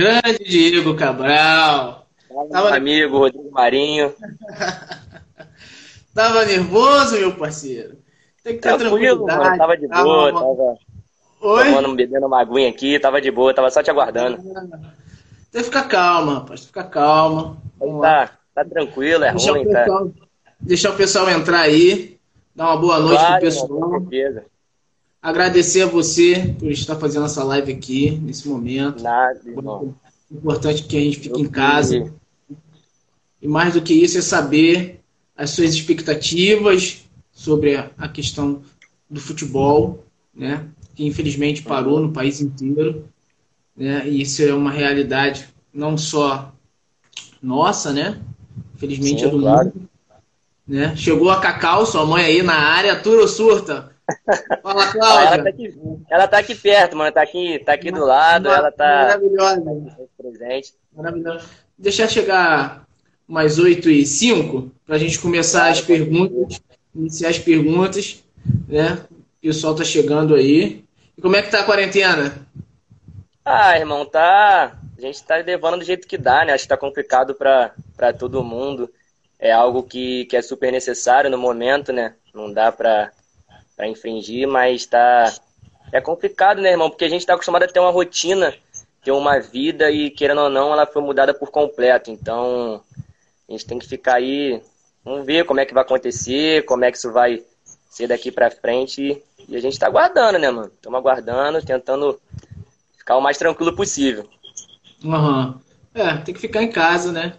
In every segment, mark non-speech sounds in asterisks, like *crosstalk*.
Grande Diego Cabral. Tava... Amigo Rodrigo Marinho. *laughs* tava nervoso, meu parceiro? Tem que ter Tranquilo, tranquilidade. Mano, tava de boa, tava Oi? tomando, bebendo uma aguinha aqui, tava de boa, tava só te aguardando. Tem que ficar calma, rapaz, ficar calma. Tá, tá tranquilo, é deixar ruim, o tá? pessoal, tá? Deixar o pessoal entrar aí, dar uma boa noite claro, pro pessoal. Com certeza. Agradecer a você por estar fazendo essa live aqui, nesse momento. Nada, irmão. Importante que a gente fique Eu em casa. E mais do que isso é saber as suas expectativas sobre a questão do futebol, né? Que infelizmente parou no país inteiro, né? E isso é uma realidade não só nossa, né? Infelizmente Sim, é do claro. mundo. Né? Chegou a Cacau, sua mãe aí na área, tura ou surta? Fala, *laughs* Cláudia. Ela tá, aqui, ela tá aqui perto, mano. Tá aqui, tá aqui do lado. ela tá. Maravilhosa. Presente. Maravilhosa. Deixar chegar mais 8 e 5 para a gente começar as perguntas, iniciar as perguntas, né? O pessoal tá chegando aí. E como é que tá a quarentena? Ah, irmão, tá. A gente tá levando do jeito que dá, né? Acho que tá complicado para todo mundo. É algo que, que é super necessário no momento, né? Não dá para para infringir, mas tá é complicado, né, irmão? Porque a gente está acostumado a ter uma rotina, ter uma vida e querendo ou não, ela foi mudada por completo. Então, a gente tem que ficar aí, vamos ver como é que vai acontecer, como é que isso vai ser daqui para frente. E a gente está aguardando, né, mano? Estamos aguardando, tentando ficar o mais tranquilo possível. Uhum. É, tem que ficar em casa, né?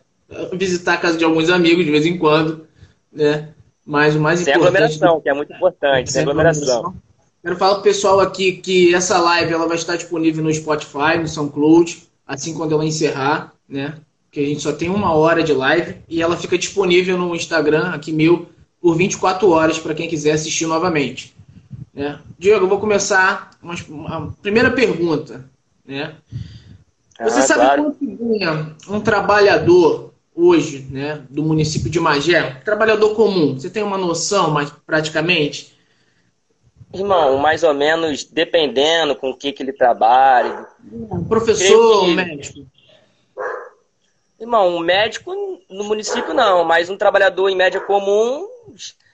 Visitar a casa de alguns amigos de vez em quando, né? Mas o mais Sem importante. aglomeração, que é muito importante. Sem aglomeração. Quero falar pro pessoal aqui que essa live ela vai estar disponível no Spotify, no SoundCloud, assim quando ela encerrar, né? Que a gente só tem uma hora de live e ela fica disponível no Instagram, aqui meu, por 24 horas para quem quiser assistir novamente. Né? Diego, eu vou começar uma, uma primeira pergunta. Né? Você ah, sabe claro. quanto ganha um trabalhador hoje, né, do município de Magé, trabalhador comum, você tem uma noção, mas praticamente? Irmão, mais ou menos, dependendo com o que, que ele trabalha. Professor, que... médico? Irmão, um médico no município não, mas um trabalhador em média comum,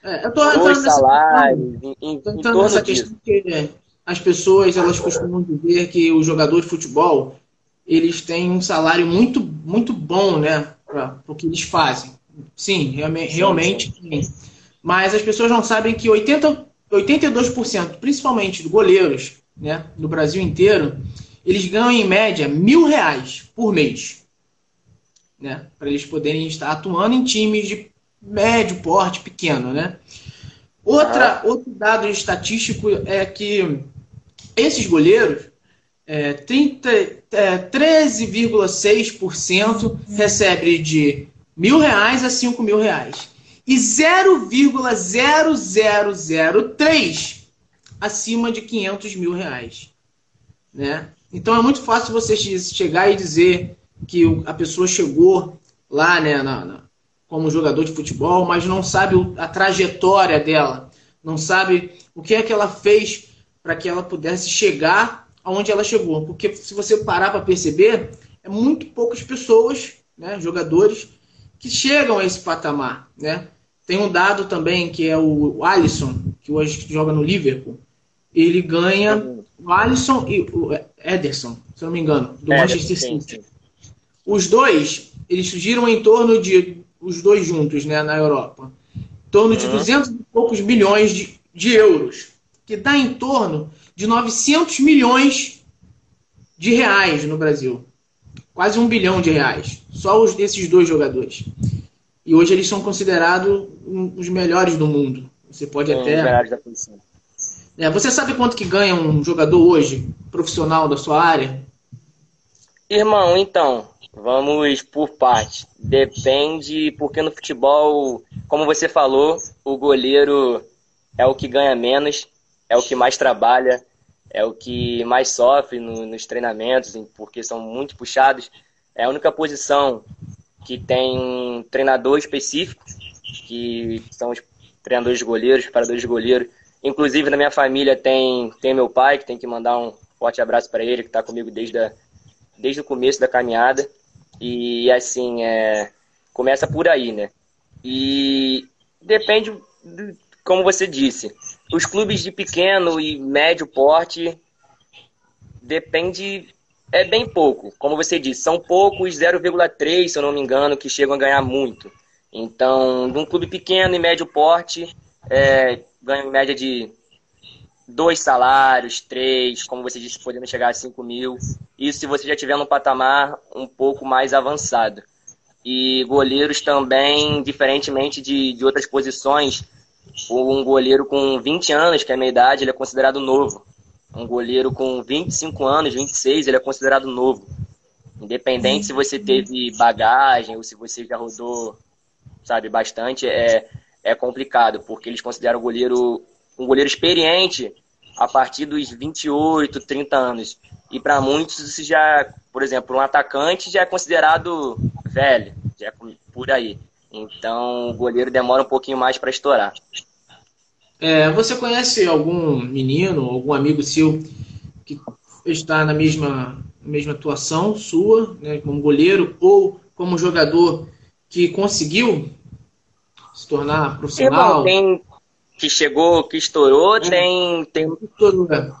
é, eu tô dois salários, em, em, tô entrando nessa questão que as pessoas elas costumam dizer que o jogador de futebol eles têm um salário muito, muito bom, né? Para o que eles fazem. Sim, realmente, realmente sim. Mas as pessoas não sabem que 80, 82%, principalmente de goleiros, né, no Brasil inteiro, eles ganham em média mil reais por mês. Né, para eles poderem estar atuando em times de médio porte, pequeno. Né? Outra, ah. Outro dado estatístico é que esses goleiros é, 13,6% é, recebe de mil reais a cinco mil reais. E 0,0003 acima de 500 mil reais. Né? Então é muito fácil você chegar e dizer que a pessoa chegou lá né, na, na, como jogador de futebol, mas não sabe a trajetória dela, não sabe o que é que ela fez para que ela pudesse chegar aonde ela chegou. Porque se você parar para perceber, é muito poucas pessoas, né, jogadores, que chegam a esse patamar. Né? Tem um dado também que é o Alisson, que hoje joga no Liverpool. Ele ganha o Alisson e o Ederson, se não me engano, do é, Manchester City. Os dois, eles giram em torno de, os dois juntos, né, na Europa, em torno de 200 e poucos bilhões de, de euros, que dá em torno de 900 milhões de reais no Brasil. Quase um bilhão de reais. Só os desses dois jogadores. E hoje eles são considerados os melhores do mundo. Você pode é, até. Da É, você sabe quanto que ganha um jogador hoje, profissional da sua área? Irmão, então, vamos por parte. Depende, porque no futebol, como você falou, o goleiro é o que ganha menos, é o que mais trabalha, é o que mais sofre no, nos treinamentos, porque são muito puxados. É a única posição que tem um treinador específico, que são os treinadores de goleiros, paradores de goleiro. Inclusive, na minha família tem, tem meu pai, que tem que mandar um forte abraço para ele, que está comigo desde a, desde o começo da caminhada. E assim, é, começa por aí, né? E depende, como você disse, os clubes de pequeno e médio porte depende é bem pouco. Como você disse, são poucos, 0,3, se eu não me engano, que chegam a ganhar muito. Então, de um clube pequeno e médio porte, é, ganha em média de dois salários, três, como você disse, podendo chegar a 5 mil. Isso se você já tiver num patamar um pouco mais avançado. E goleiros também, diferentemente de, de outras posições, um goleiro com 20 anos, que é a minha idade, ele é considerado novo. Um goleiro com 25 anos, 26, ele é considerado novo. Independente se você teve bagagem ou se você já rodou, sabe, bastante, é, é complicado, porque eles consideram o goleiro um goleiro experiente a partir dos 28, 30 anos. E para muitos isso já, por exemplo, um atacante já é considerado velho, já é por aí. Então o goleiro demora um pouquinho mais para estourar. É, você conhece algum menino, algum amigo seu que está na mesma, mesma atuação sua, né, como goleiro ou como jogador que conseguiu se tornar profissional? tem que chegou, que estourou, é. tem tem né?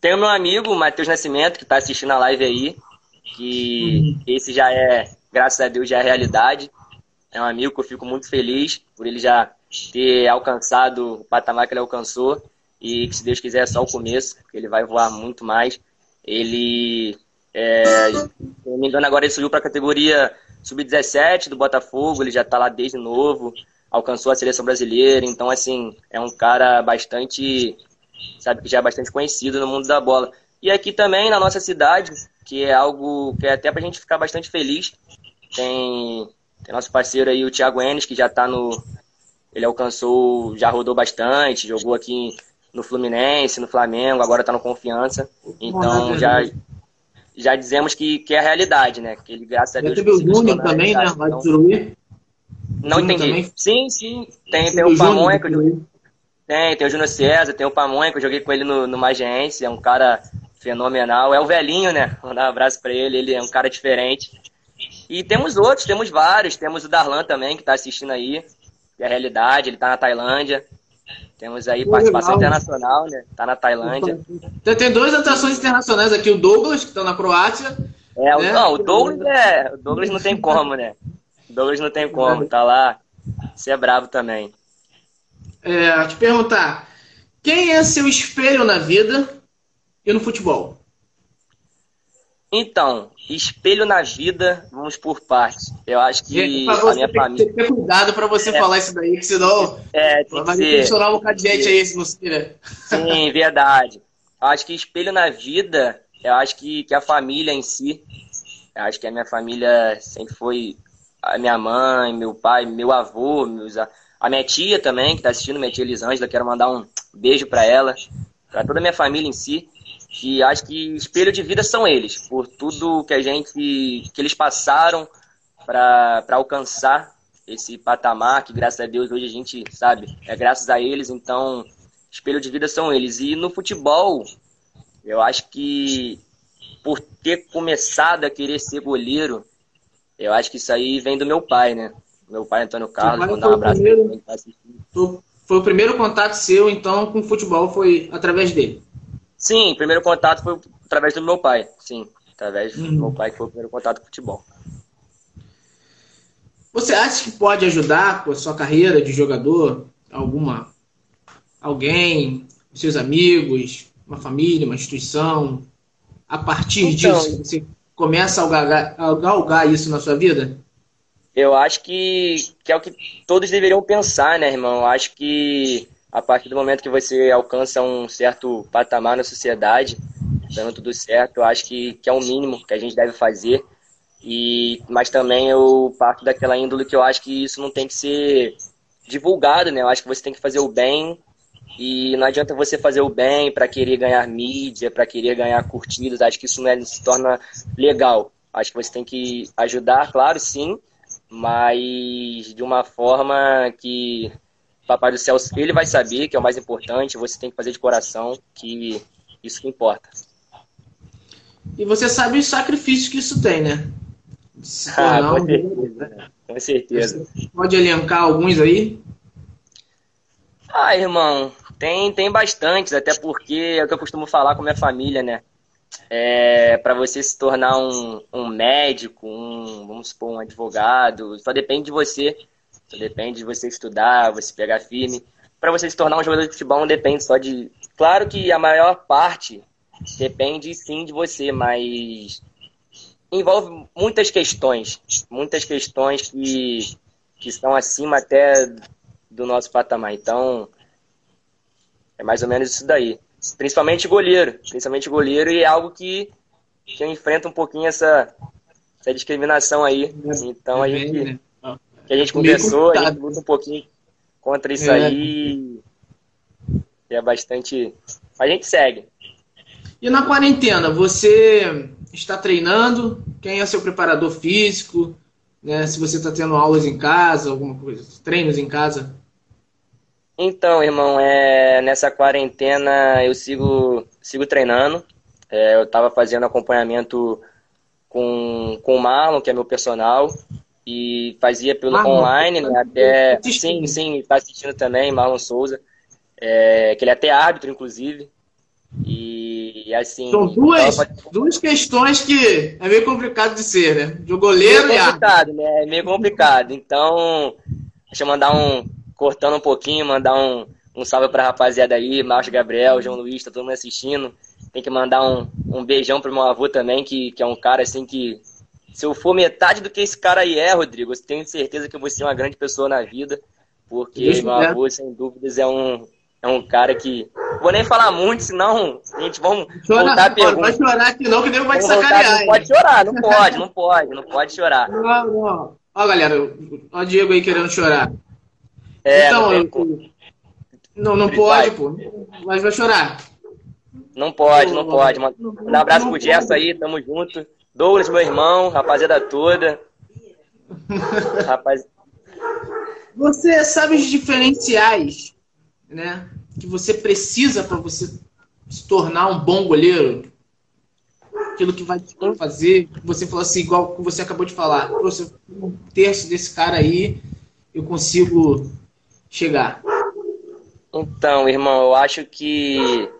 tem o meu amigo Matheus Nascimento que está assistindo a live aí, que uhum. esse já é, graças a Deus, já é realidade. É um amigo que eu fico muito feliz por ele já ter alcançado o patamar que ele alcançou e que, se Deus quiser, é só o começo, porque ele vai voar muito mais. Ele, é, se não me engano, agora ele subiu para a categoria sub-17 do Botafogo, ele já está lá desde novo, alcançou a seleção brasileira, então, assim, é um cara bastante, sabe, que já é bastante conhecido no mundo da bola. E aqui também, na nossa cidade, que é algo que é até para a gente ficar bastante feliz, tem, tem nosso parceiro aí, o Thiago Enes, que já está no, ele alcançou, já rodou bastante, jogou aqui no Fluminense, no Flamengo, agora está no Confiança. Então já, já dizemos que, que é a realidade, né? Que ele, graças a Deus. Teve o Júnior também, né? Vai então... Não entendi. Também? Sim, sim. Tem, tem o, o Pamonha que eu joguei. Tem, tem o Júnior César, tem o Pamonha que eu joguei com ele no, no Magiense, é um cara fenomenal. É o velhinho, né? Vou dar um abraço para ele, ele é um cara diferente. E temos outros, temos vários. Temos o Darlan também, que está assistindo aí é a realidade, ele está na Tailândia. Temos aí participação legal. internacional, né? Tá na Tailândia. Então, tem duas atrações internacionais aqui, o Douglas, que está na Croácia. É, né? não, o Douglas é. O Douglas não tem como, né? O Douglas não tem como, tá lá. Você é bravo também. É, te perguntar, quem é seu espelho na vida e no futebol? Então, espelho na vida, vamos por partes. Eu acho que Gente, a minha família. Tem que ter cuidado para você é. falar isso daí, que senão é, tem vai impressionar um bocado de gente aí, se não se Sim, verdade. Eu acho que espelho na vida, eu acho que, que a família em si. Eu acho que a minha família sempre foi a minha mãe, meu pai, meu avô, meus, a minha tia também, que está assistindo, minha tia Elisângela, quero mandar um beijo para ela, para toda a minha família em si que acho que espelho de vida são eles, por tudo que a gente, que eles passaram para alcançar esse patamar, que graças a Deus hoje a gente sabe, é graças a eles, então espelho de vida são eles. E no futebol, eu acho que por ter começado a querer ser goleiro, eu acho que isso aí vem do meu pai, né? Meu pai Antônio Carlos, mandar um abraço primeiro, tá Foi o primeiro contato seu, então, com o futebol foi através dele. Sim, primeiro contato foi através do meu pai. Sim, através do meu pai que foi o primeiro contato com futebol. Você acha que pode ajudar com a sua carreira de jogador alguma alguém, seus amigos, uma família, uma instituição? A partir então, disso, você começa a galgar, a galgar isso na sua vida? Eu acho que, que é o que todos deveriam pensar, né, irmão? Eu acho que a partir do momento que você alcança um certo patamar na sociedade, dando tudo certo, eu acho que, que é o mínimo que a gente deve fazer. E, mas também eu parto daquela índole que eu acho que isso não tem que ser divulgado, né? Eu acho que você tem que fazer o bem e não adianta você fazer o bem para querer ganhar mídia, para querer ganhar curtidas. Acho que isso não é, se torna legal. Acho que você tem que ajudar, claro, sim, mas de uma forma que Papai do Céu, ele vai saber que é o mais importante, você tem que fazer de coração, que isso que importa. E você sabe os sacrifícios que isso tem, né? Ah, com certeza. Com certeza. Pode elencar alguns aí? Ah, irmão, tem, tem bastantes, até porque é o que eu costumo falar com minha família, né? É, para você se tornar um, um médico, um, vamos supor, um advogado, só depende de você. Só depende de você estudar, você pegar firme. Para você se tornar um jogador de futebol não depende só de. Claro que a maior parte depende sim de você, mas envolve muitas questões, muitas questões que, que estão acima até do nosso patamar. Então, é mais ou menos isso daí. Principalmente goleiro, principalmente goleiro, e é algo que, que eu enfrento um pouquinho essa, essa discriminação aí. Então, a é gente, né? Que a gente conversou, a gente luta um pouquinho contra isso é. aí. E é bastante. A gente segue. E na quarentena, você está treinando? Quem é seu preparador físico? Né? Se você está tendo aulas em casa, alguma coisa, treinos em casa? Então, irmão, é, nessa quarentena eu sigo, sigo treinando. É, eu estava fazendo acompanhamento com, com o Marlon, que é meu personal, e fazia pelo Marlon, online, né, até. Sim, sim, está assistindo também, Marlon Souza, é, que ele é até árbitro, inclusive. E assim. São duas, duas questões que é meio complicado de ser, né? De goleiro meio e complicado, né? É meio complicado. Então, deixa eu mandar um cortando um pouquinho, mandar um, um salve pra rapaziada aí, Márcio Gabriel, João Luiz, tá todo mundo assistindo. Tem que mandar um, um beijão pro meu avô também, que, que é um cara assim que. Se eu for metade do que esse cara aí é, Rodrigo, eu tenho certeza que eu vou ser uma grande pessoa na vida. Porque Deus meu avô, sem dúvidas, é um, é um cara que. Vou nem falar muito, senão a gente vamos Chora, voltar a pergunta. Vai chorar aqui não, que nem vai te sacanear. Não pode chorar, não pode, não pode, não pode chorar. *laughs* Não, não. Ó, galera, ó o Diego aí querendo chorar. É, então, não, não, não pode, pô. Mas vai chorar. Não pode, não, não pode. Manda um abraço pro Gerson aí, tamo junto. Douglas, meu irmão, rapaziada toda. Rapaz... Você sabe os diferenciais, né? Que você precisa para você se tornar um bom goleiro? Aquilo que vai te fazer, você falou assim, igual que você acabou de falar, você um terço desse cara aí, eu consigo chegar? Então, irmão, eu acho que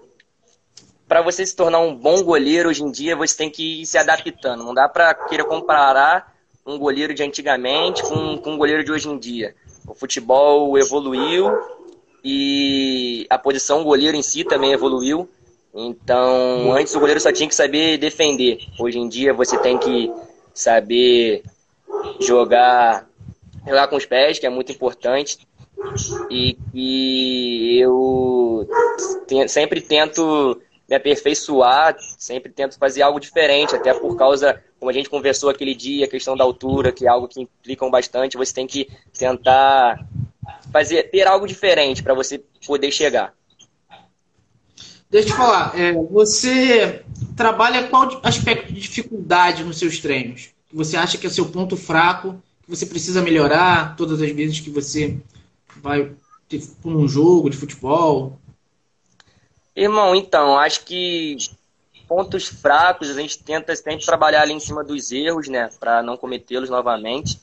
para você se tornar um bom goleiro hoje em dia, você tem que ir se adaptando. Não dá para querer comparar um goleiro de antigamente com, com um goleiro de hoje em dia. O futebol evoluiu e a posição goleiro em si também evoluiu. Então, antes o goleiro só tinha que saber defender. Hoje em dia você tem que saber jogar, jogar com os pés, que é muito importante e que eu sempre tento me aperfeiçoar, sempre tento fazer algo diferente, até por causa, como a gente conversou aquele dia, a questão da altura, que é algo que implica bastante, você tem que tentar fazer ter algo diferente para você poder chegar. Deixa eu te falar, é, você trabalha qual aspecto de dificuldade nos seus treinos? Você acha que é o seu ponto fraco, que você precisa melhorar todas as vezes que você vai por um jogo de futebol? Irmão, então, acho que pontos fracos a gente tenta sempre trabalhar ali em cima dos erros, né, para não cometê-los novamente.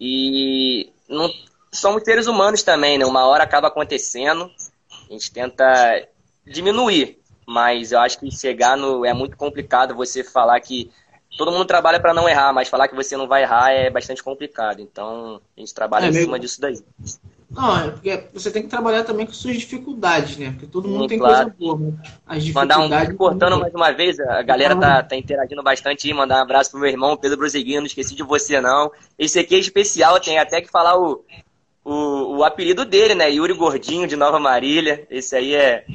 E não somos seres humanos também, né? Uma hora acaba acontecendo, a gente tenta diminuir, mas eu acho que chegar no é muito complicado você falar que todo mundo trabalha para não errar, mas falar que você não vai errar é bastante complicado. Então, a gente trabalha é, em cima disso daí. Não, é porque você tem que trabalhar também com suas dificuldades, né? Porque todo mundo Sim, tem claro. coisa boa, As dificuldades. Mandar um cortando mais uma vez, a galera tá, tá interagindo bastante aí. Mandar um abraço pro meu irmão, Pedro Bruseguinho, não esqueci de você, não. Esse aqui é especial, tem até que falar o, o, o apelido dele, né? Yuri Gordinho de Nova Marília. Esse aí é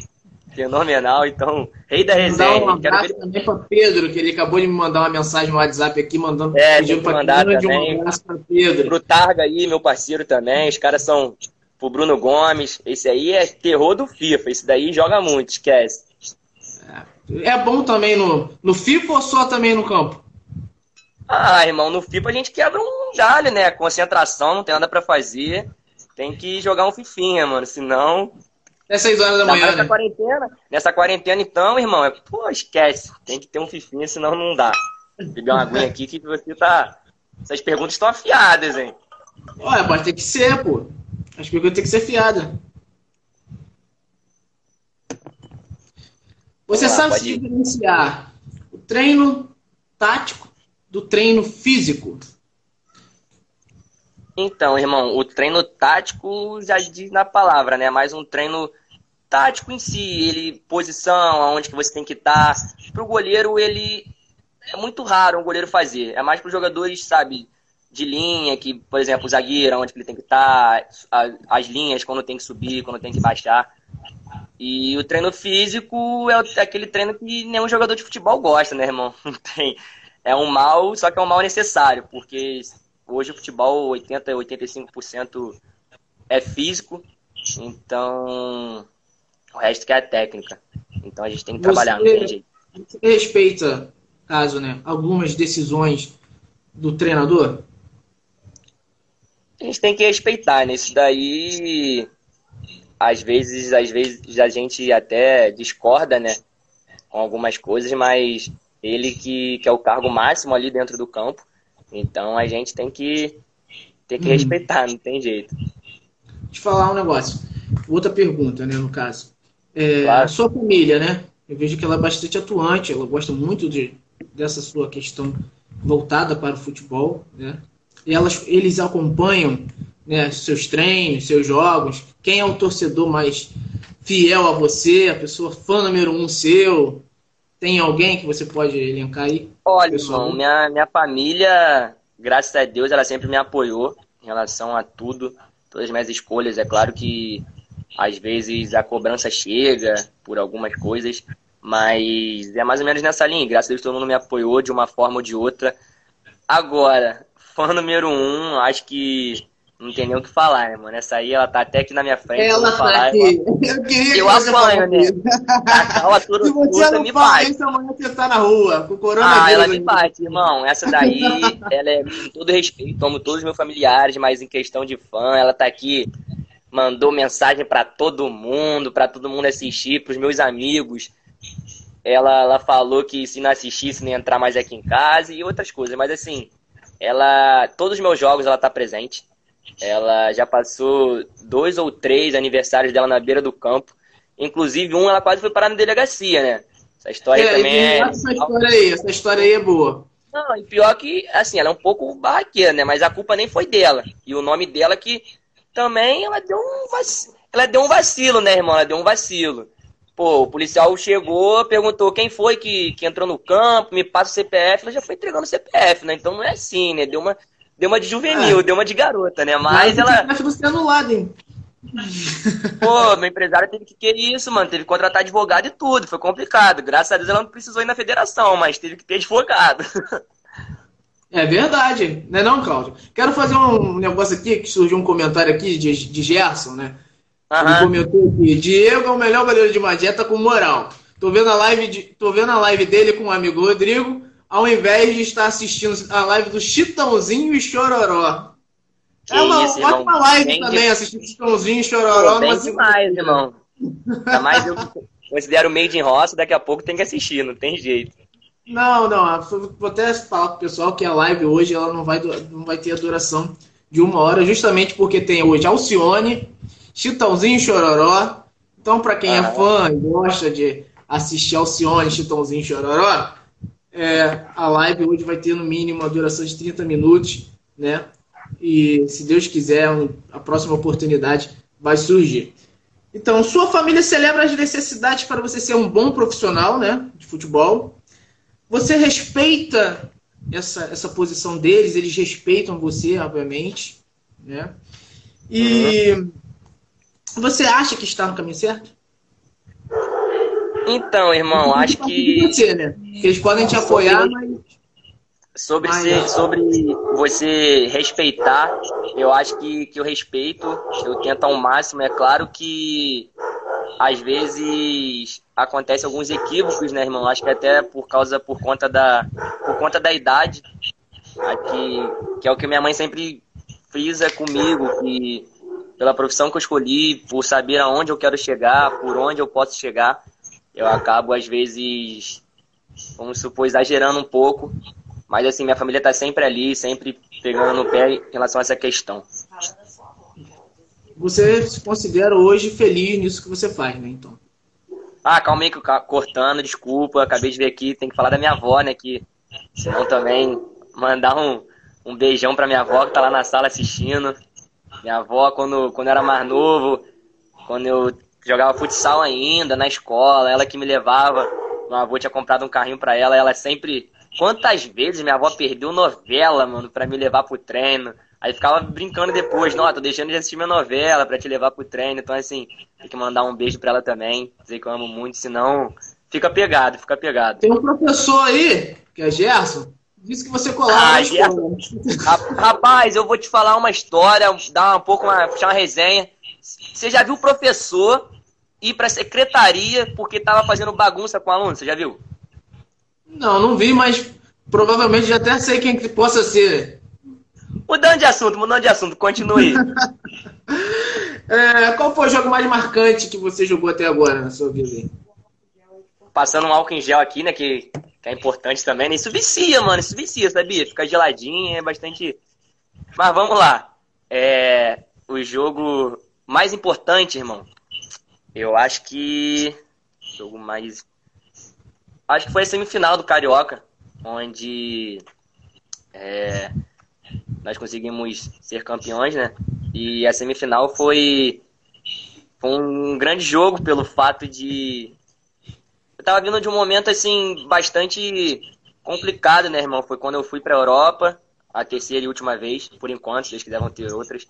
Fenomenal, então, rei da resenha. Um abraço ver... também para Pedro, que ele acabou de me mandar uma mensagem no WhatsApp aqui, mandando é, pedindo para mandar também. Um abraço para Pedro. Pro Targa aí, meu parceiro também, os caras são pro Bruno Gomes, esse aí é terror do FIFA, esse daí joga muito, esquece. É, é bom também no, no FIFA ou só também no campo? Ah, irmão, no FIFA a gente quebra um galho, né? Concentração, não tem nada para fazer. Tem que jogar um fifinha, mano, senão Até 6 horas da manhã. Nessa né? quarentena, nessa quarentena, então, irmão, é, pô, esquece. Tem que ter um fifinho, senão não dá. Vou beber uma aguinha aqui que você tá. Essas perguntas estão afiadas, hein? Olha, pode ter que ser, pô. As perguntas tem que ser fiadas. Você lá, sabe se diferenciar o treino tático do treino físico? Então, irmão, o treino tático já diz na palavra, né? Mais um treino tático em si, ele posição, aonde que você tem que estar. Para o goleiro, ele é muito raro um goleiro fazer. É mais para os jogadores, sabe, de linha, que, por exemplo, o zagueiro, onde ele tem que estar, as linhas, quando tem que subir, quando tem que baixar. E o treino físico é, é aquele treino que nenhum jogador de futebol gosta, né, irmão? *laughs* Tem, é um mal, só que é um mal necessário, porque hoje o futebol 80, 85% é físico, então o resto que é a técnica. Então a gente tem que trabalhar, você, não tem jeito. Respeita, caso, né, algumas decisões do treinador? A gente tem que respeitar, né? Isso daí às vezes, às vezes a gente até discorda, né, com algumas coisas, mas ele que, que é o cargo máximo ali dentro do campo, então a gente tem que tem que hum. respeitar, não tem jeito. Deixa eu falar um negócio. Outra pergunta, né, no caso. É, claro. A sua família, né? Eu vejo que ela é bastante atuante, ela gosta muito de, dessa sua questão voltada para o futebol, né? E elas, eles acompanham né, seus treinos, seus jogos? Quem é o torcedor mais fiel a você, a pessoa fã número um seu? Tem alguém que você pode elencar aí? Olha, irmão, minha, minha família, graças a Deus, ela sempre me apoiou em relação a tudo, todas as minhas escolhas. É claro que às vezes a cobrança chega por algumas coisas, mas é mais ou menos nessa linha. Graças a Deus todo mundo me apoiou de uma forma ou de outra. Agora, fã número um, acho que não tem nem o que falar, né, mano? Essa aí, ela tá até aqui na minha frente. Ela tá aqui. Eu queria eu apanho, né? A *laughs* tudo, Se você não me fala bate. isso, amanhã você tá na rua, com coronavírus. Ah, ela me bate, irmão. Essa daí, ela é com todo respeito, como todos os meus familiares, mas em questão de fã, ela tá aqui, mandou mensagem para todo mundo, para todo mundo assistir, pros meus amigos. Ela, ela falou que se não assistisse, nem entrar mais aqui em casa e outras coisas. Mas assim, ela. Todos os meus jogos ela tá presente ela já passou dois ou três aniversários dela na beira do campo. Inclusive, um ela quase foi parar na delegacia, né? Essa história é, também é. Essa história aí, essa história aí é boa. Não, e pior que, assim, ela é um pouco barraqueira, né? Mas a culpa nem foi dela. E o nome dela que também ela deu um vacilo. Ela deu um vacilo, né, irmão? Ela deu um vacilo. Pô, o policial chegou, perguntou quem foi que, que entrou no campo, me passa o CPF, ela já foi entregando o CPF, né? Então não é assim, né? Deu uma, Deu uma de juvenil, ah. deu uma de garota, né? Mas, Mas ela. Acho você anulado, hein? Pô, meu empresário teve que ter isso, mano. Teve que contratar advogado e tudo. Foi complicado. Graças a Deus ela não precisou ir na federação, mas teve que ter advogado. *laughs* É verdade, né não, Cláudio? Quero fazer um negócio aqui, que surgiu um comentário aqui de, de Gerson, né? Uhum. Ele comentou aqui, Diego é o melhor goleiro de Magé, tá com moral. Tô vendo a live, de, tô vendo a live dele com o amigo Rodrigo ao invés de estar assistindo a live do Chitãozinho e Chororó. Que é uma isso, ótima irmão. live bem também, de... assistir Chitãozinho e Chororó. Pô, bem demais, irmão. *laughs* Ainda mais eu considero Made in Roça, daqui a pouco tem que assistir, não tem jeito. Não, não, vou até falar pro pessoal que a live hoje ela não vai, não vai ter a duração de uma hora, justamente porque tem hoje Alcione, Chitãozinho e Chororó. Então, para quem é ah, é fã e gosta de assistir Alcione, Chitãozinho e Chororó, é, a live hoje vai ter no mínimo uma duração de 30 minutos, né? E se Deus quiser, a próxima oportunidade vai surgir. Então, sua família celebra as necessidades para você ser um bom profissional, né, de futebol. Você respeita essa, essa posição deles, eles respeitam você, obviamente, né? E uhum. você acha que está no caminho certo? Então, irmão, acho que. Você, né? Eles podem te apoiar, mas. Sobre, ser, sobre você respeitar, eu acho que, que eu respeito, eu tento ao máximo. É claro que às vezes acontece alguns equívocos, né, irmão? Acho que até por causa, por conta da, por conta da idade, aqui, que é o que minha mãe sempre frisa comigo, que pela profissão que eu escolhi, por saber aonde eu quero chegar, por onde eu posso chegar, eu acabo, às vezes, vamos supor, exagerando um pouco. Mas, assim, minha família está sempre ali, sempre pegando no pé em relação a essa questão. Você se considera hoje feliz nisso que você faz, né, então? Ah, calma aí, cortando, desculpa, acabei de ver aqui, tem que falar da minha avó, né, que senão também mandar um, um beijão pra minha avó que tá lá na sala assistindo. Minha avó, quando, quando eu era mais novo, quando eu jogava futsal ainda, na escola, ela que me levava. Meu avô tinha comprado um carrinho pra ela, ela sempre. Quantas vezes minha avó perdeu novela, mano, pra me levar pro treino? Aí ficava brincando depois, não, tô deixando de assistir minha novela pra te levar pro treino. Então, assim, tem que mandar um beijo pra ela também. Dizer que eu amo muito, senão fica pegado, fica pegado. Tem um professor aí, que é Gerson, disse que você colava ah, Gerson. Rapaz, eu vou te falar uma história, dar um pouco uma, puxar uma resenha. Você já viu o professor ir pra secretaria porque tava fazendo bagunça com o aluno? Você já viu? Não, não vi, mas provavelmente já até sei quem que possa ser. Mudando de assunto, mudando de assunto, continue. *laughs* é, qual foi o jogo mais marcante que você jogou até agora na sua vida? Passando um álcool em gel aqui, né? Que, que é importante também. Né? Isso vicia, mano. Isso vicia, sabia? Fica geladinho, é bastante. Mas vamos lá. É, o jogo mais importante, irmão. Eu acho que. Jogo mais. Acho que foi a semifinal do Carioca, onde é, nós conseguimos ser campeões, né? E a semifinal foi, foi um grande jogo pelo fato de. Eu tava vindo de um momento assim bastante complicado, né, irmão? Foi quando eu fui pra Europa, a terceira e última vez, por enquanto, se eles quiserem ter outras.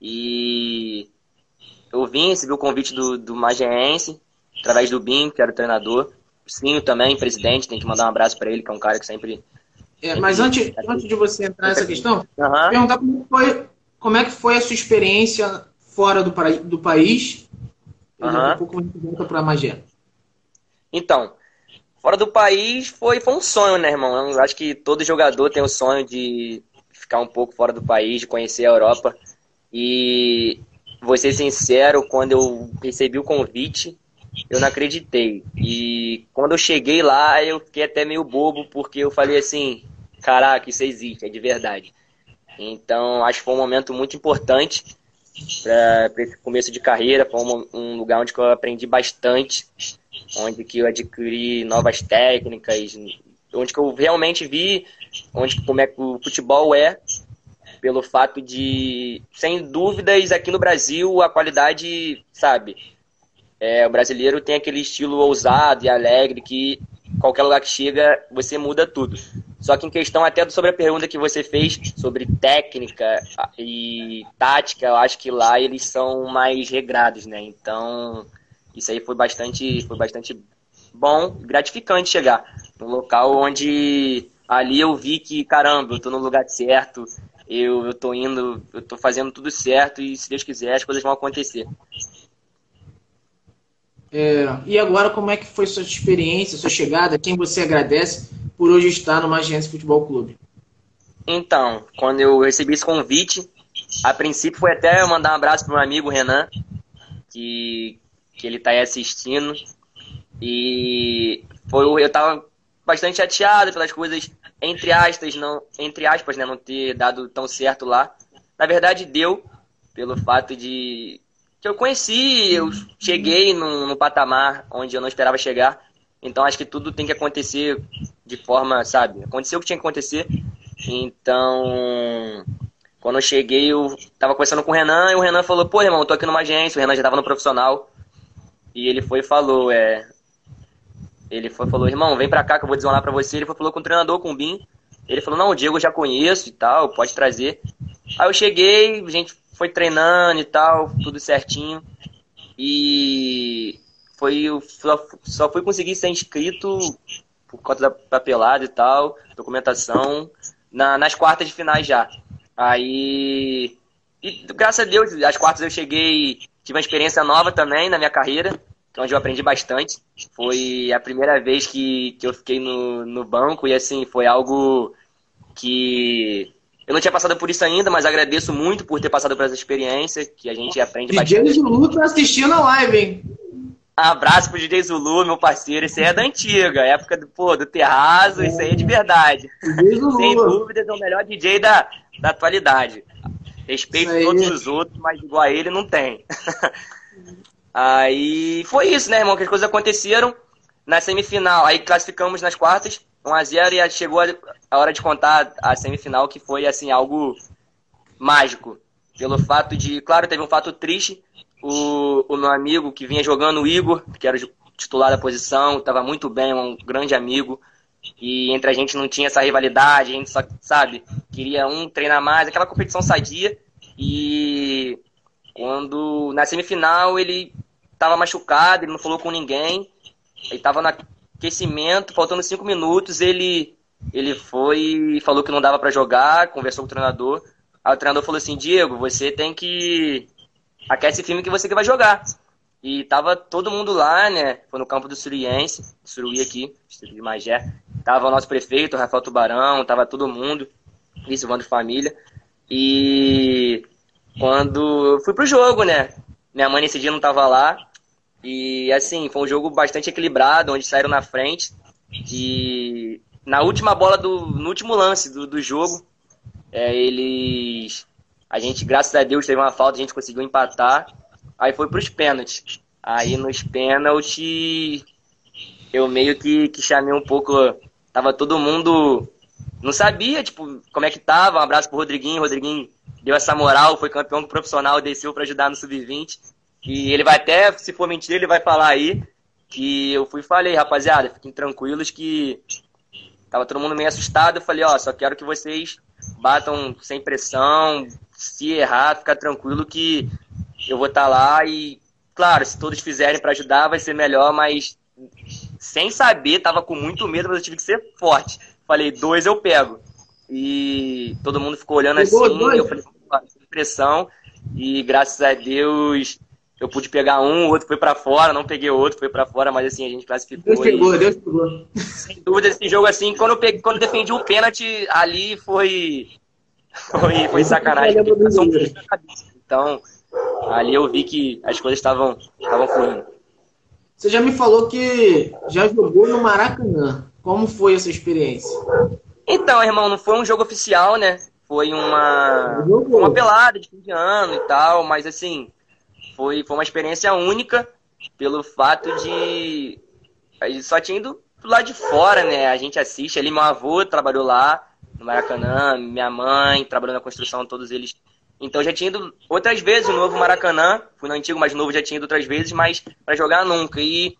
E eu vim, recebi o convite do, do Magiense, através do BIM, que era o treinador. O Sinho também, presidente, tem que mandar um abraço para ele, que é um cara que sempre. É, mas antes, antes de você entrar nessa questão, uhum. perguntar como foi, como é que foi a sua experiência fora do, do país. Uhum. um pouco pergunta para a Magé. Então, fora do país foi, foi um sonho, né, irmão? Eu acho que todo jogador tem o sonho de ficar um pouco fora do país, de conhecer a Europa. E vou ser sincero, quando eu recebi o convite, eu não acreditei. E quando eu cheguei lá, eu fiquei até meio bobo, porque eu falei assim: caraca, isso existe, é de verdade. Então, acho que foi um momento muito importante para esse começo de carreira. Foi um, um, lugar onde eu aprendi bastante, onde que eu adquiri novas técnicas, onde que eu realmente vi onde como é que o futebol é pelo fato de, sem dúvidas, aqui no Brasil a qualidade, sabe, é, o brasileiro tem aquele estilo ousado e alegre que qualquer lugar que chega você muda tudo. Só que em questão até sobre a pergunta que você fez sobre técnica e tática, eu acho que lá eles são mais regrados, né? Então isso aí foi bastante, foi bastante bom, gratificante chegar num local onde ali eu vi que caramba, eu tô no lugar certo, eu, eu tô indo, eu tô fazendo tudo certo e se Deus quiser as coisas vão acontecer. É, e agora como é que foi sua experiência, sua chegada? Quem você agradece por hoje estar no Magiense Futebol Clube? Então, quando eu recebi esse convite, a princípio foi até eu mandar um abraço para meu amigo Renan, que, que ele está aí assistindo. E foi eu tava bastante chateado pelas coisas entre aspas, não, entre aspas, né, não ter dado tão certo lá. Na verdade, deu, pelo fato de que eu conheci, eu cheguei num, num patamar onde eu não esperava chegar. Então, acho que tudo tem que acontecer de forma, sabe? Aconteceu o que tinha que acontecer. Então, quando eu cheguei, eu tava conversando com o Renan e o Renan falou: pô, irmão, eu tô aqui numa agência. O Renan já tava no profissional. E ele foi e falou: é, ele foi, falou, irmão, vem pra cá que eu vou desonrar pra você. Ele foi, falou com o treinador, com o Bim. Ele falou, não, o Diego eu já conheço e tal, pode trazer. Aí eu cheguei, a gente foi treinando e tal, tudo certinho. E foi só, só fui conseguir ser inscrito por conta da papelada e tal, documentação, na, nas quartas de finais já. Aí, e graças a Deus, as quartas eu cheguei, tive uma experiência nova também na minha carreira onde eu aprendi bastante. Foi a primeira vez que, que eu fiquei no, no banco e assim, foi algo que eu não tinha passado por isso ainda, mas agradeço muito por ter passado por essa experiência, que a gente aprende DJ bastante. DJ Zulu tá assistindo a live, hein? Abraço pro DJ Zulu, meu parceiro. Esse aí é da antiga, época do, pô, do terraço, é. isso aí é de verdade. Sem dúvidas, é o melhor DJ da, da atualidade. Respeito todos os outros, mas igual a ele não tem. *laughs* aí foi isso, né, irmão? Que as coisas aconteceram na semifinal. Aí classificamos nas quartas, 1x0, e chegou a hora de contar a semifinal, que foi, assim, algo mágico. Pelo fato de, claro, teve um fato triste. O, o meu amigo que vinha jogando, o Igor, que era o titular da posição, estava muito bem, um grande amigo. E entre a gente não tinha essa rivalidade, a gente só, sabe, queria um treinar mais, aquela competição sadia. E quando na semifinal ele estava machucado, ele não falou com ninguém, ele estava no aquecimento, faltando cinco minutos, ele ele foi falou que não dava para jogar, conversou com o treinador. Aí o treinador falou assim: Diego, você tem que. Aquece firme que você que vai jogar. E tava todo mundo lá, né? Foi no campo do Suriense, Suruí aqui, distrito de Magé. Tava o nosso prefeito, Rafael Tubarão, tava todo mundo, vice de família. E quando fui pro jogo, né? Minha mãe nesse dia não tava lá. E assim, foi um jogo bastante equilibrado, onde saíram na frente. E na última bola do. no último lance do, do jogo, é, eles. A gente, graças a Deus, teve uma falta, a gente conseguiu empatar. Aí foi pros pênaltis. Aí nos pênaltis eu meio que, que chamei um pouco. Tava todo mundo. Não sabia, tipo, como é que tava. Um abraço pro Rodriguinho. Rodriguinho deu essa moral, foi campeão profissional, desceu para ajudar no Sub-20. E ele vai até, se for mentira, ele vai falar aí que eu fui e falei, rapaziada, fiquem tranquilos que Tava todo mundo meio assustado. Eu falei, ó, só quero que vocês batam sem pressão. Se errar, fica tranquilo que eu vou estar tá lá e, claro, se todos fizerem para ajudar, vai ser melhor, mas sem saber, tava com muito medo, mas eu tive que ser forte. Falei, dois eu pego. E todo mundo ficou olhando Pegou assim, dois. eu falei, sem pressão. E graças a Deus eu pude pegar um, o outro foi para fora, não peguei outro, foi para fora, mas assim, a gente classificou. Deus pegou, e... Deus pegou. Sem dúvida, esse jogo assim, quando eu peguei, quando eu defendi o um pênalti, ali foi. Foi, foi sacanagem. Então, ali eu vi que as coisas estavam fluindo. Você já me falou que já jogou no Maracanã. Como foi essa experiência? Então, irmão, não foi um jogo oficial, né? Foi uma, uma pelada de fim de ano e tal, mas assim, foi, foi uma experiência única pelo fato de. A gente só tinha ido do lado de fora, né? A gente assiste ali, meu avô trabalhou lá no Maracanã, minha mãe trabalhou na construção, todos eles. Então já tinha ido outras vezes no novo Maracanã, fui no antigo, mas novo já tinha ido outras vezes, mas para jogar nunca. E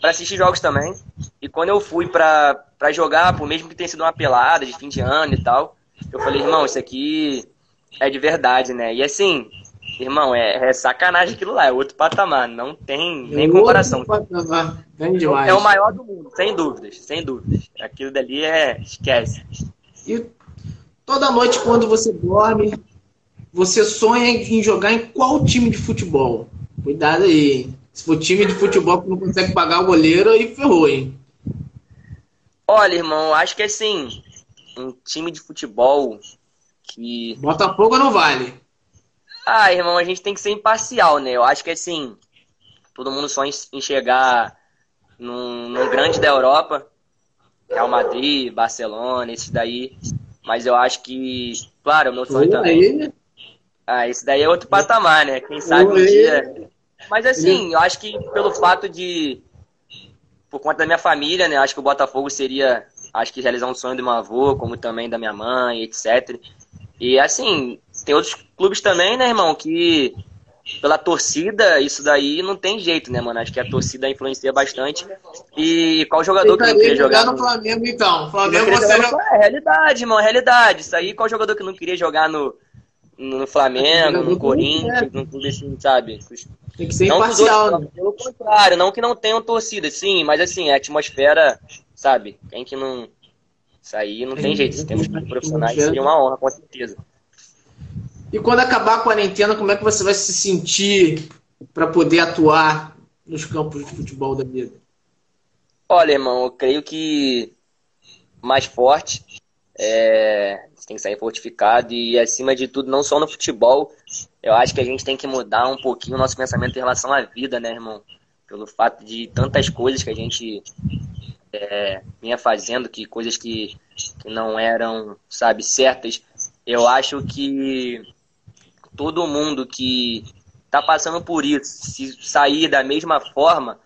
para assistir jogos também. E quando eu fui para jogar, por mesmo que tenha sido uma pelada de fim de ano e tal, eu falei, irmão, isso aqui é de verdade, né? E assim, Irmão, é, é, sacanagem aquilo lá, é outro patamar, não tem nem é comparação. Patamar. É o maior do mundo, sem dúvidas, sem dúvidas. Aquilo dali é. esquece. E toda noite, quando você dorme, você sonha em jogar em qual time de futebol? Cuidado aí. Se for time de futebol que não consegue pagar o goleiro, aí ferrou, hein? Olha, irmão, acho que assim, um time de futebol que. Botafogo não vale. Ah, irmão, a gente tem que ser imparcial, né? Eu acho que assim, todo mundo só enxergar num, num grande da Europa, Real Madrid, Barcelona, esses daí. Mas eu acho que, claro, o meu sonho também. Ah, esse daí é outro patamar, né? Quem sabe um dia. Mas assim, eu acho que pelo fato de. Por conta da minha família, né? Eu acho que o Botafogo seria. Acho que realizar um sonho do meu avô, como também da minha mãe, etc. E assim, tem outros clubes também, né, irmão, que pela torcida, isso daí não tem jeito, né, mano? Acho que a torcida influencia bastante. E qual jogador que não queria jogar, jogar no Flamengo, então? Flamengo você não... É realidade, irmão, é realidade. Isso aí, qual jogador que não queria jogar no, no Flamengo, no Corinthians, é. no clube assim, sabe? Tem que ser não imparcial, outros, né? Pelo contrário, não que não tenham torcida, sim, mas assim, a atmosfera, sabe? Quem que não... Isso aí não tem jeito. Se temos profissionais, seria uma honra, com certeza. E quando acabar a quarentena, como é que você vai se sentir para poder atuar nos campos de futebol da vida? Olha, irmão, eu creio que mais forte, É, tem que sair fortificado e, acima de tudo, não só no futebol, eu acho que a gente tem que mudar um pouquinho o nosso pensamento em relação à vida, né, irmão? Pelo fato de tantas coisas que a gente é, vinha fazendo, que coisas que, que não eram, sabe, certas. Eu acho que todo mundo que tá passando por isso, se sair da mesma forma,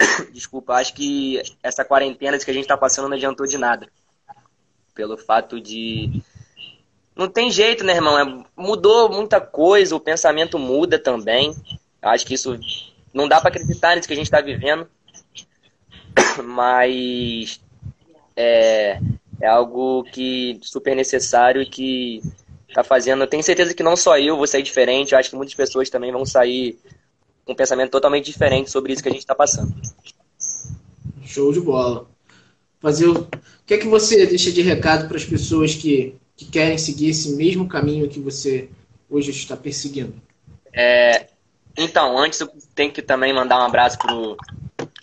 *coughs* desculpa, acho que essa quarentena que a gente tá passando não adiantou de nada. Pelo fato de. Não tem jeito, né, irmão? É, mudou muita coisa, o pensamento muda também. Acho que isso. Não dá para acreditar nisso que a gente está vivendo. *coughs* Mas. É, é algo que super necessário e que tá fazendo. Eu tenho certeza que não só eu vou sair diferente, eu acho que muitas pessoas também vão sair com um pensamento totalmente diferente sobre isso que a gente está passando. Show de bola. Fazer o... o que é que você deixa de recado para as pessoas que, que querem seguir esse mesmo caminho que você hoje está perseguindo? É, então, antes eu tenho que também mandar um abraço pro,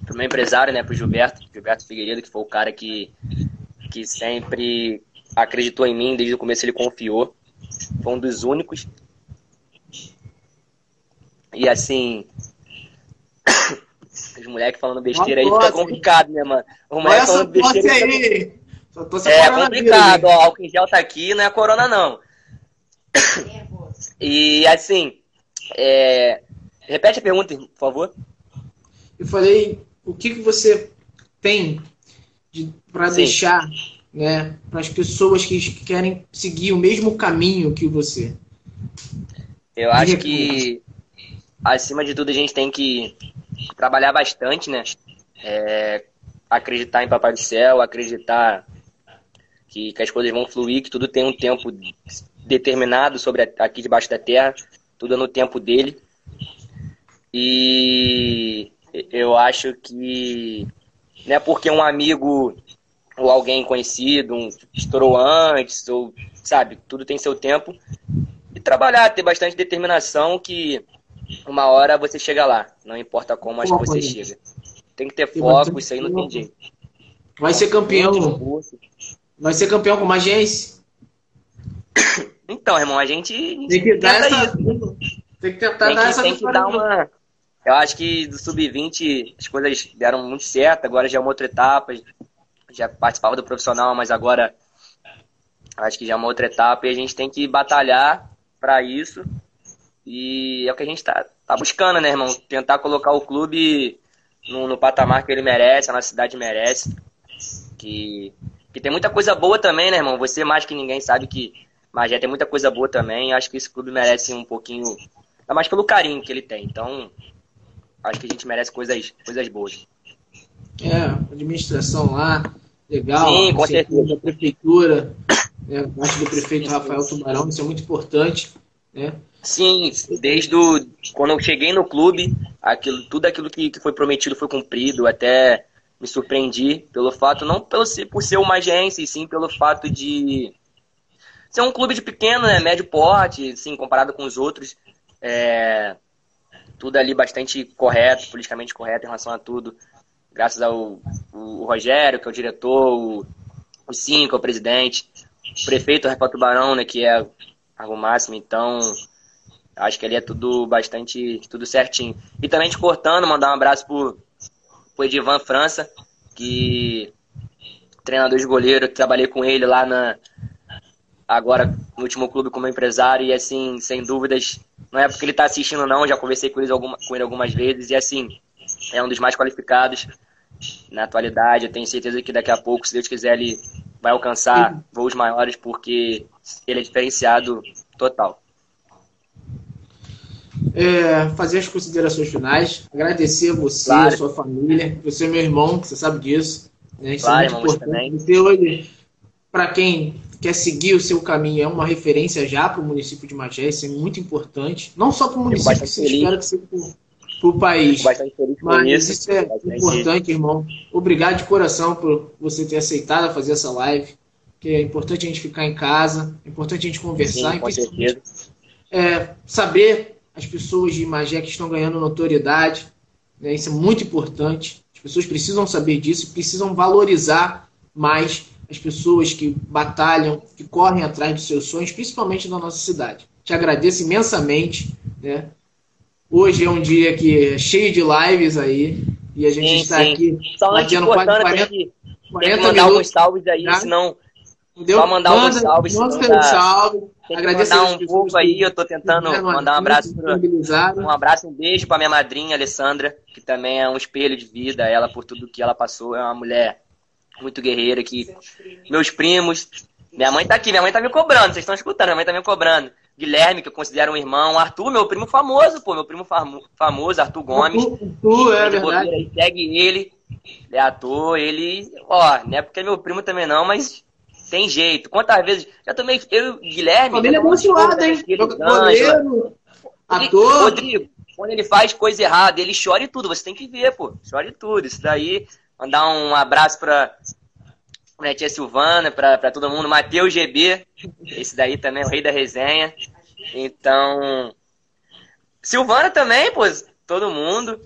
pro meu empresário, né, pro Gilberto, Gilberto Figueiredo, que foi o cara que, que sempre acreditou em mim, desde o começo ele confiou. Foi um dos únicos. E assim. *coughs* Os moleques falando besteira aí fica complicado, né, mano? Os moleques falando besteira. Aí. Fica... É complicado, ó. O gel tá aqui, não é corona, não. *coughs* E assim. É... Repete a pergunta, por favor. Eu falei, o que, que você tem de, para deixar né, para as pessoas que querem seguir o mesmo caminho que você? Eu acho que, acima de tudo, a gente tem que trabalhar bastante, né? É, acreditar em Papai do Céu, acreditar que, que, as coisas vão fluir, que tudo tem um tempo determinado sobre a, aqui debaixo da terra, tudo é no tempo dele. E eu acho que não é porque um amigo ou alguém conhecido, um estourou antes, ou sabe, tudo tem seu tempo. E trabalhar, ter bastante determinação que uma hora você chega lá, não importa como, acho que você chega. Tem que ter foco, isso aí não tem jeito. Vai ser campeão. Vai ser campeão com uma agência. Então, irmão, a gente. Tem que dar essa. Tem que tentar tem dar que, essa tem que dar uma. Eu acho que do sub-20 as coisas deram muito certo, agora já é uma outra etapa já participava do profissional, mas agora acho que já é uma outra etapa e a gente tem que batalhar para isso. E é o que a gente está tá buscando, né, irmão? Tentar colocar o clube no, no, patamar que ele merece, a nossa cidade merece. Que, que tem muita coisa boa também, né, irmão? Você mais que ninguém sabe que Magé tem muita coisa boa também. Acho que esse clube merece um pouquinho. Ainda mais pelo carinho que ele tem. Então, acho que a gente merece coisas, coisas boas. É, administração lá, legal. Sim, com certeza. Da prefeitura, né, parte do prefeito Rafael Tubarão, isso é muito importante. Né? Sim, desde o, quando eu cheguei no clube, aquilo, tudo aquilo que, que foi prometido foi cumprido, até me surpreendi pelo fato, não pelo, por ser uma agência, e sim pelo fato de ser um clube de pequeno, né, médio porte, sim, comparado com os outros. É, tudo ali bastante correto, politicamente correto em relação a tudo graças ao o, Rogério, que é o diretor, o, o Cinco, o presidente, o prefeito Rafael Tubarão, né, que é algo máximo, então acho que ali é tudo bastante, tudo certinho. E também te cortando, mandar um abraço pro, pro Edivan França, que treinador de goleiro, trabalhei com ele lá na agora no último clube como empresário e assim, sem dúvidas, não é porque ele está assistindo não, já conversei com ele, alguma, com ele algumas vezes e assim, é um dos mais qualificados na atualidade. Eu tenho certeza que daqui a pouco, se Deus quiser, ele vai alcançar voos maiores porque ele é diferenciado total. É, fazer as considerações finais, agradecer a você, claro. a sua família, você é meu irmão, você sabe disso. Né? Isso claro, é muito importante. Você hoje, para quem quer seguir o seu caminho, é uma referência já para o município de Magé, isso é muito importante. Não só para o município, espera que você para o país. Mas isso é importante, irmão. Obrigado de coração por você ter aceitado fazer essa live. Que é importante a gente ficar em casa, é importante a gente conversar, Sim, com certeza. É, saber as pessoas de Magé que estão ganhando notoriedade. Né? Isso é muito importante. As pessoas precisam saber disso, precisam valorizar mais as pessoas que batalham, que correm atrás dos seus sonhos, principalmente na nossa cidade. Te agradeço imensamente. Né? Hoje é um dia que é cheio de lives aí. E a gente sim, está sim. aqui Só batendo quase 40, tem que, 40 tem que mandar minutos. salves aí, já. senão. Entendeu? Só mandar manda, um salve. Manda salve. Agradecer mandar um pouco aí, eu tô tentando mandar um abraço. Pra, um abraço, um beijo para minha madrinha, Alessandra, que também é um espelho de vida. Ela, por tudo que ela passou, é uma mulher muito guerreira. Que meus primos. Minha mãe tá aqui, minha mãe tá me cobrando, vocês estão escutando, minha mãe tá me cobrando. Guilherme, que eu considero um irmão. Arthur, meu primo famoso, pô, meu primo famo, famoso, Arthur Gomes. Arthur, é verdade. Aí, segue ele, é ator, ele, ó, não é porque é meu primo também não, mas tem jeito. Quantas vezes, já tomei, eu Guilherme... Família abençoada, hein? Goleiro, ator... Rodrigo, quando ele faz coisa errada, ele chora e tudo, você tem que ver, pô, chora e tudo. Isso daí, mandar um abraço pra minha tia Silvana, pra todo mundo. Matheus GB, esse daí também é o rei da resenha. Então, Silvana também, pô, todo mundo.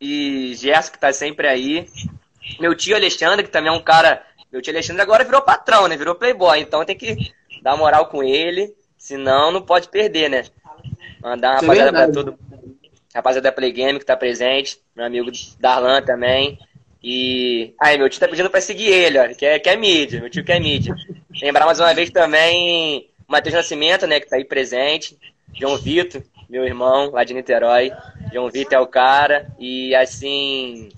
E Gerson, que tá sempre aí. Meu tio Alexandre, que também é um cara. Meu tio Alexandre agora virou patrão, né? Virou playboy. Então tem que dar moral com ele. Senão não pode perder, né? Mandar uma é rapaziada é pra todo mundo. Rapaziada da Play Game que tá presente. Meu amigo Darlan também. E. Aí, meu tio tá pedindo pra seguir ele, ó. Que é, que é mídia, meu tio que é mídia. Lembrar mais uma vez também o Matheus Nascimento, né, que tá aí presente. João Vitor, meu irmão, lá de Niterói. João Vitor é o cara. E assim.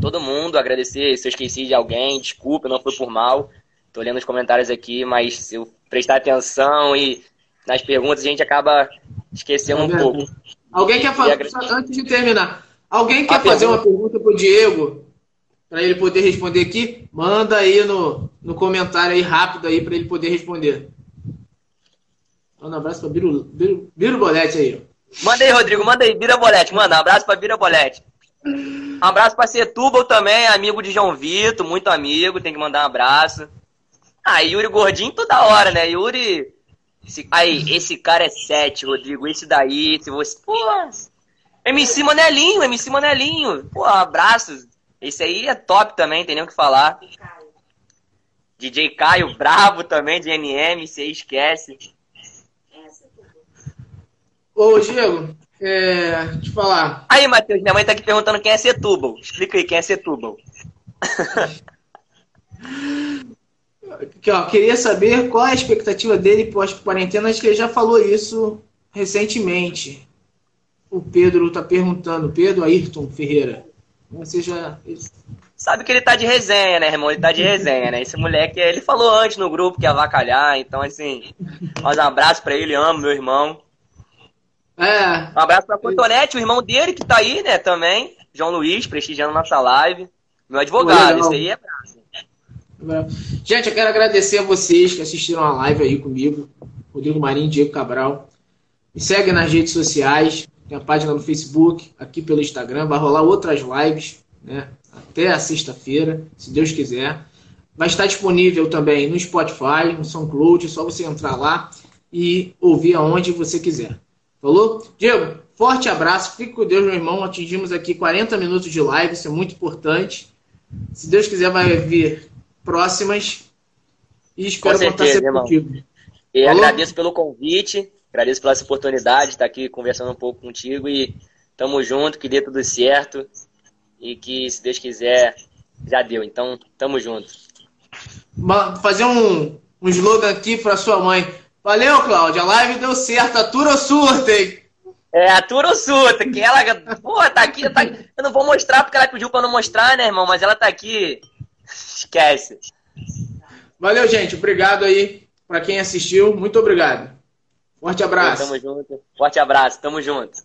Todo mundo agradecer. Se eu esqueci de alguém, desculpa, não foi por mal. Tô lendo os comentários aqui, mas se eu prestar atenção e nas perguntas a gente acaba esquecendo é um pouco. Alguém quer falar, antes de terminar, alguém quer a fazer pergunta. uma pergunta pro Diego? Para ele poder responder aqui, manda aí no, no comentário aí rápido aí para ele poder responder. Manda um abraço para Biro, Biro, Biro Bolete aí. Manda aí, Rodrigo, manda aí, Bira Bolete, manda um abraço para Bira Bolete. Um abraço para Setúbal também, amigo de João Vitor, muito amigo, tem que mandar um abraço. Ah, Yuri Gordinho toda hora, né? Yuri. Esse, aí, esse cara é sete, Rodrigo. Esse daí, se você. Pô! MC Manelinho, MC Manelinho. Pô, abraços. Esse aí é top também, tem nem o que falar. DJ Caio, bravo também, de NM, você esquece. Ô, Diego, é, te falar. Aí, Matheus, minha mãe tá aqui perguntando quem é Setúbal. Explica aí quem é Setúbal. Aqui, ó, queria saber qual é a expectativa dele pós-quarentena. Acho que ele já falou isso recentemente. O Pedro tá perguntando, Pedro Ayrton Ferreira. Já. Sabe que ele tá de resenha, né, irmão? Ele tá de resenha, né? Esse moleque, ele falou antes no grupo que ia avacalhar, então, assim, mais um abraço pra ele, amo meu irmão. É. Um abraço pra Cotonete, o irmão dele que tá aí, né, também. João Luiz, prestigiando nossa live. Meu advogado, esse aí é bravo. Gente, eu quero agradecer a vocês que assistiram a live aí comigo. Rodrigo Marinho, Diego Cabral. Me segue nas redes sociais tem a página no Facebook, aqui pelo Instagram, vai rolar outras lives, né? Até a sexta-feira, se Deus quiser. Vai estar disponível também no Spotify, no SoundCloud, é só você entrar lá e ouvir aonde você quiser. Falou? Diego, forte abraço, fique com Deus, meu irmão. Atingimos aqui 40 minutos de live, isso é muito importante. Se Deus quiser, vai vir próximas. E espero certeza, contar sempre irmão. contigo. E agradeço pelo convite. Agradeço pela oportunidade de estar aqui conversando um pouco contigo e tamo junto, que dê tudo certo e que, se Deus quiser, já deu. Então, tamo junto. Fazer um, um slogan aqui para sua mãe. Valeu, Cláudia. A live deu certo. Atura ou surta, hein? É, atura ou surta. Que ela, pô, tá aqui, tá Eu não vou mostrar porque ela pediu para não mostrar, né, irmão? Mas ela tá aqui. Esquece. Valeu, gente. Obrigado aí para quem assistiu. Muito obrigado. Forte abraço. Tamo junto. Forte abraço. Tamo junto.